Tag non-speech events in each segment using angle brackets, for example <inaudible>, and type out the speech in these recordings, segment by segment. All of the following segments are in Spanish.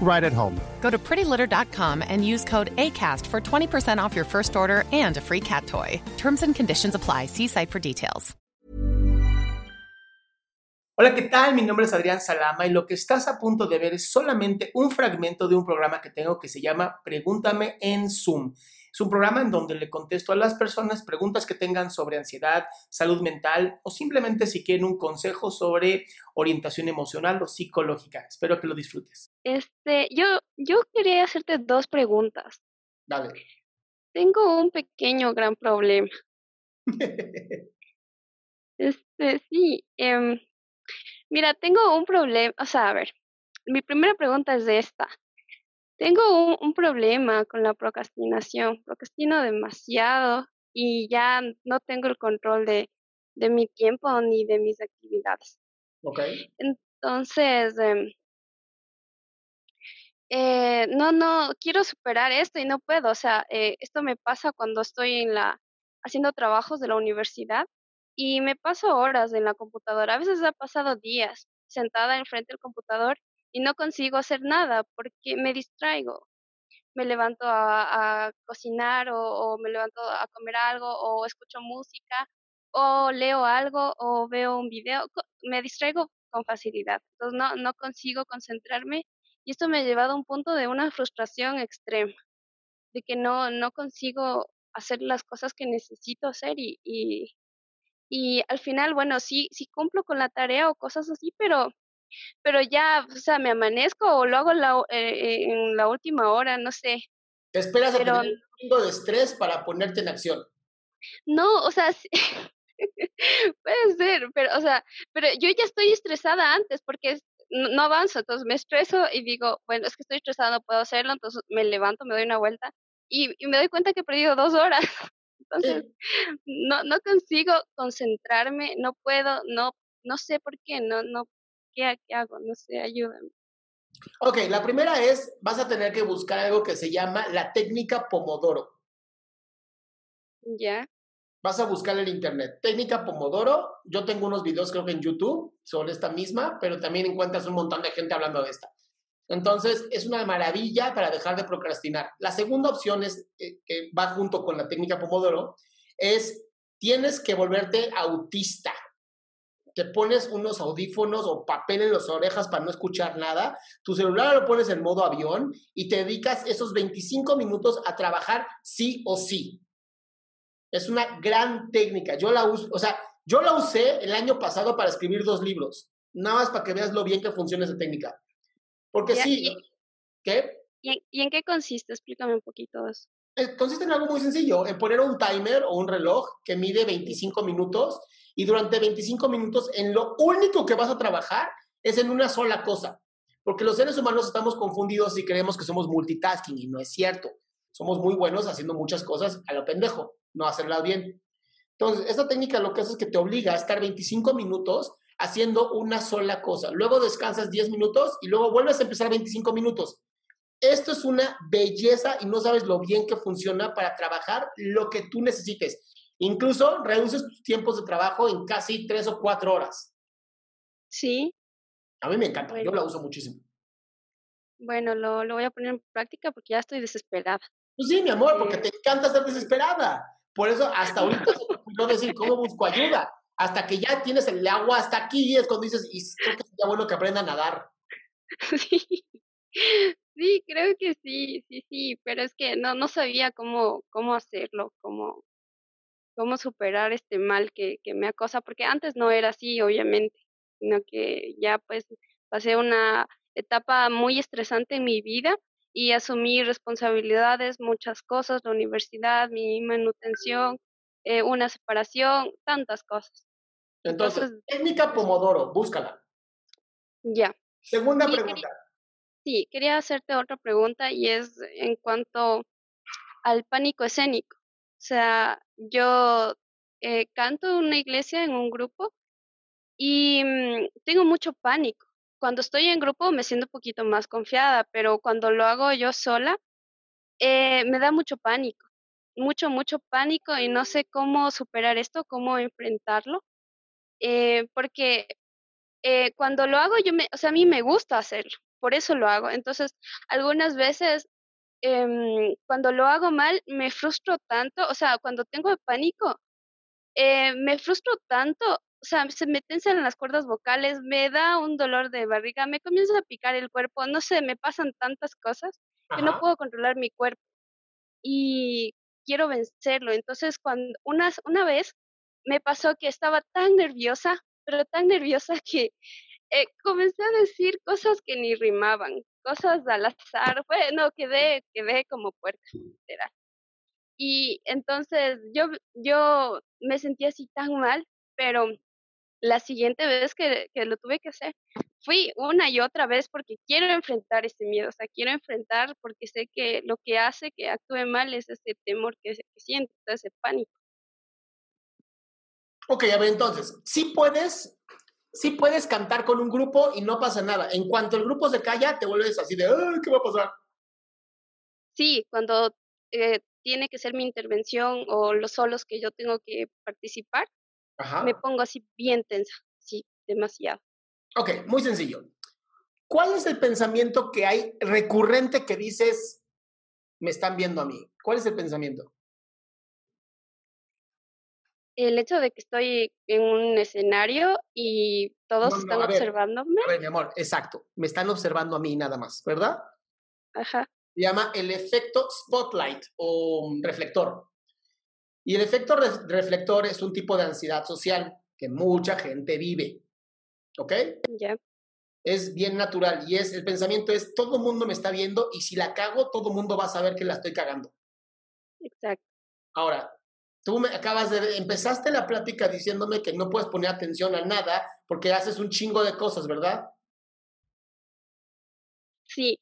right at home. Go to prettylitter.com and use code ACAST for 20% off your first order and a free cat toy. Terms and conditions apply. See site for details. Hola, ¿qué tal? Mi nombre es Adrián Salama y lo que estás a punto de ver es solamente un fragmento de un programa que tengo que se llama Pregúntame en Zoom. Es un programa en donde le contesto a las personas preguntas que tengan sobre ansiedad, salud mental o simplemente si quieren un consejo sobre orientación emocional o psicológica. Espero que lo disfrutes. Este, yo, yo quería hacerte dos preguntas. Dale. Tengo un pequeño gran problema. <laughs> Este, sí, em, mira, tengo un problema, o sea, a ver, mi primera pregunta es esta. Tengo un, un problema con la procrastinación, procrastino demasiado y ya no tengo el control de, de mi tiempo ni de mis actividades. Ok. Entonces, em, eh, no, no, quiero superar esto y no puedo. O sea, eh, esto me pasa cuando estoy en la, haciendo trabajos de la universidad y me paso horas en la computadora. A veces ha pasado días sentada enfrente del computador y no consigo hacer nada porque me distraigo. Me levanto a, a cocinar o, o me levanto a comer algo o escucho música o leo algo o veo un video. Me distraigo con facilidad. Entonces no, no consigo concentrarme y esto me ha llevado a un punto de una frustración extrema, de que no, no consigo hacer las cosas que necesito hacer y, y, y al final, bueno, sí, sí cumplo con la tarea o cosas así, pero, pero ya, o sea, me amanezco o lo hago en la, eh, eh, en la última hora, no sé. Te esperas a Pero- tener un chingo de estrés para ponerte en acción. No, o sea, sí, <laughs> puede ser, pero, o sea, pero yo ya estoy estresada antes porque es- no, no avanzo, entonces me estreso y digo, bueno, es que estoy estresada, no puedo hacerlo, entonces me levanto, me doy una vuelta y, y me doy cuenta que he perdido dos horas. <laughs> Entonces, no, no consigo concentrarme, no puedo, no, no sé por qué, no, no, ¿qué, qué hago? No sé, ayúdame. Ok, la primera es, vas a tener que buscar algo que se llama la técnica Pomodoro. Ya, Vas a buscar en internet. Técnica Pomodoro. Yo tengo unos videos, creo que en YouTube, sobre esta misma, pero también encuentras un montón de gente hablando de esta. Entonces, es una maravilla para dejar de procrastinar. La segunda opción es, eh, que va junto con la técnica Pomodoro, es tienes que volverte autista. Te pones unos audífonos o papel en las orejas para no escuchar nada. Tu celular lo pones en modo avión y te dedicas esos 25 minutos a trabajar sí o sí. Es una gran técnica. Yo la uso, o sea, yo la usé el año pasado para escribir dos libros. Nada más para que veas lo bien que funciona esa técnica. Porque sí, y- ¿qué? ¿Y, en- y en qué consiste? Explícame un poquito eso. Eh, Consiste en algo muy sencillo, en poner un timer o un reloj que mide 25 minutos y durante 25 minutos en lo único que vas a trabajar es en una sola cosa. Porque los seres humanos estamos confundidos y creemos que somos multitasking y no es cierto. Somos muy buenos haciendo muchas cosas a lo pendejo, no hacerlas bien. Entonces, esta técnica lo que hace es que te obliga a estar 25 minutos haciendo una sola cosa. Luego descansas 10 minutos y luego vuelves a empezar 25 minutos. Esto es una belleza y no sabes lo bien que funciona para trabajar lo que tú necesites. Incluso reduces tus tiempos de trabajo en casi 3 o 4 horas. Sí, A mí me encanta, yo la uso muchísimo. bueno, lo, lo voy a poner en práctica porque ya estoy desesperada. Pues sí, mi amor, porque te encanta estar desesperada. Por eso hasta ahorita me decir cómo busco ayuda. Hasta que ya tienes el agua hasta aquí es cuando dices, y creo que sería bueno que aprenda a nadar. <laughs> Sí. Sí, creo que sí, sí, sí, pero es que no, no sabía cómo, cómo hacerlo, cómo, cómo superar este mal que, que me acosa, porque antes no era así, obviamente, sino que ya pues pasé una etapa muy estresante en mi vida y asumí responsabilidades, muchas cosas, la universidad, mi manutención, eh, una separación, tantas cosas. Entonces, técnica Pomodoro, búscala. Ya. Segunda pregunta. sí, quería hacerte otra pregunta y es en cuanto al pánico escénico. O sea, yo eh, canto en una iglesia, en un grupo, y mm, tengo mucho pánico. Cuando estoy en grupo me siento un poquito más confiada, pero cuando lo hago yo sola, eh, me da mucho pánico, mucho, mucho pánico y no sé cómo superar esto, cómo enfrentarlo, eh, porque cuando lo hago yo me, o sea, a mí me gusta hacerlo, por eso lo hago. Entonces, algunas veces em, cuando lo hago mal me frustro tanto, o sea, cuando tengo pánico, me frustro tanto o sea, se me tensan las cuerdas vocales, me da un dolor de barriga, me comienza a picar el cuerpo, no sé, me pasan tantas cosas que no puedo controlar mi cuerpo y quiero vencerlo. Entonces, cuando una, una vez me pasó que estaba tan nerviosa, pero tan nerviosa que eh, comencé a decir cosas que ni rimaban, cosas al azar, fue, no, quedé, quedé como puerca, literal. Y entonces yo, yo me sentí así tan mal, pero la siguiente vez que, lo tuve que hacer, fui una y otra vez porque quiero enfrentar ese miedo, o sea, quiero enfrentar porque sé que lo que hace que actúe mal es ese temor que, que siento, ese pánico. Ok, a ver, entonces, sí puedes, sí puedes cantar con un grupo y no pasa nada. En cuanto el grupo se calla, te vuelves así de, Ay, ¿qué va a pasar? Sí, cuando eh, tiene que ser mi intervención o los solos que yo tengo que participar, me pongo así bien tensa, sí, demasiado. Ok, muy sencillo. ¿Cuál es el pensamiento que hay recurrente que dices, me están viendo a mí? ¿Cuál es el pensamiento? El hecho de que estoy en un escenario y todos están observándome. a ver, mi amor, exacto. Me están observando a mí nada más, ¿verdad? Ajá. Se llama el efecto spotlight o reflector. Y el efecto reflector es un tipo de ansiedad social que mucha gente vive. ¿Ok? Ya. Es bien natural y es el pensamiento es todo el mundo me está viendo y si la cago todo el mundo va a saber que la estoy cagando. Exacto. Ahora, tú me acabas de empezaste la plática diciéndome que no puedes poner atención a nada porque haces un chingo de cosas, ¿verdad? Sí,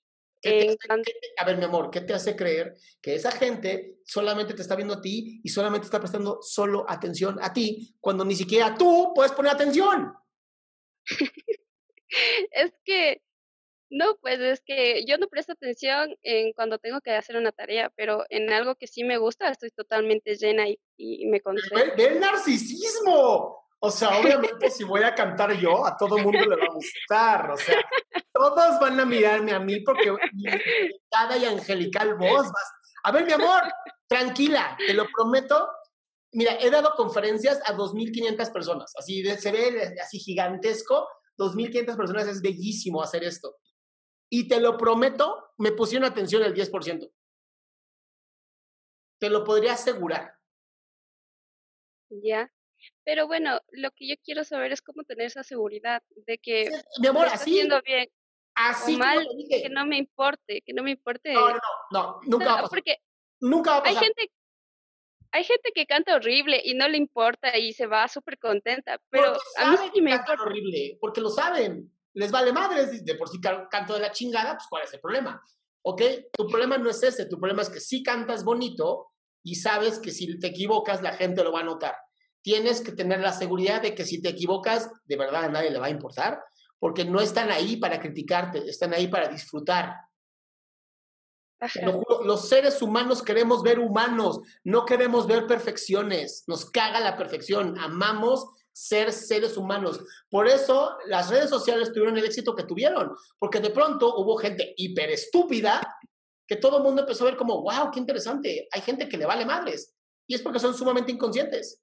a ver, mi amor, ¿qué te hace creer que esa gente solamente te está viendo a ti y solamente está prestando solo atención a ti cuando ni siquiera tú puedes poner atención? <laughs> es que, no, pues es que yo no presto atención en cuando tengo que hacer una tarea, pero en algo que sí me gusta estoy totalmente llena y, y me concentro. ¡Ve el narcisismo! O sea, obviamente si voy a cantar yo, a todo mundo le va a gustar. O sea, todos van a mirarme a mí porque cada y angelical voz vas. A ver, mi amor, tranquila, te lo prometo. Mira, he dado conferencias a 2.500 personas. Así se ve así gigantesco. 2.500 personas es bellísimo hacer esto. Y te lo prometo, me pusieron atención el 10%. Te lo podría asegurar. Ya. Pero bueno, lo que yo quiero saber es cómo tener esa seguridad de que mi amor, así, haciendo bien así o mal, que no me importe, que no me importe. No, no, no, nunca va a pasar. Porque nunca va a pasar. Hay gente, hay gente que canta horrible y no le importa y se va súper contenta, pero a mí sí me importa. horrible, porque lo saben, les vale madres, de por sí canto de la chingada, pues ¿cuál es el problema? ¿Ok? Tu problema no es ese, tu problema es que sí cantas bonito y sabes que si te equivocas la gente lo va a notar tienes que tener la seguridad de que si te equivocas, de verdad a nadie le va a importar, porque no están ahí para criticarte, están ahí para disfrutar. los seres humanos queremos ver humanos, no queremos ver perfecciones, nos caga la perfección, amamos ser seres humanos. Por eso las redes sociales tuvieron el éxito que tuvieron, porque de pronto hubo gente hiper estúpida que todo el mundo empezó a ver como, wow, qué interesante, hay gente que le vale madres. Y es porque son sumamente inconscientes.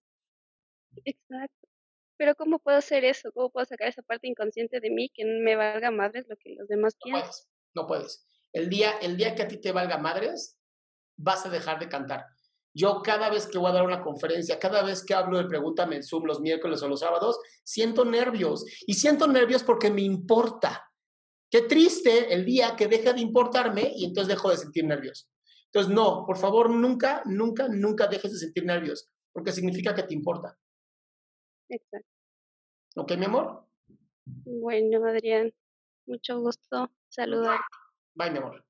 Exacto. Pero ¿cómo puedo hacer eso? ¿Cómo puedo sacar esa parte inconsciente de mí que me valga madres lo que los demás No piensan? puedes, no puedes. El día, el día que a ti te valga madres, vas a dejar de cantar. Yo cada vez que voy a dar una conferencia, cada vez que hablo de Pregúntame en Zoom los miércoles o los sábados, siento nervios. Y siento nervios porque me importa. Qué triste el día que deja de importarme y entonces dejo de sentir nervios. Entonces, no, por favor, nunca, nunca, nunca dejes de sentir nervios, porque significa que te importa. Exacto. ¿Ok, mi amor? Bueno, Adrián, mucho gusto saludar. Bye, mi amor.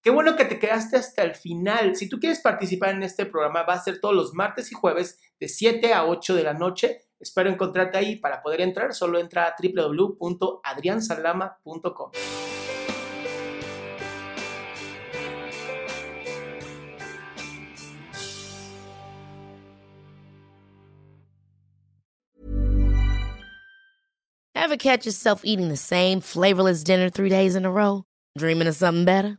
Qué bueno que te quedaste hasta el final. Si tú quieres participar en este programa, va a ser todos los martes y jueves de 7 a 8 de la noche. Espero encontrarte ahí. Para poder entrar, solo entra a www.adriansalama.com. Ever catch yourself eating the same flavorless dinner three days in a row? Dreaming of something better?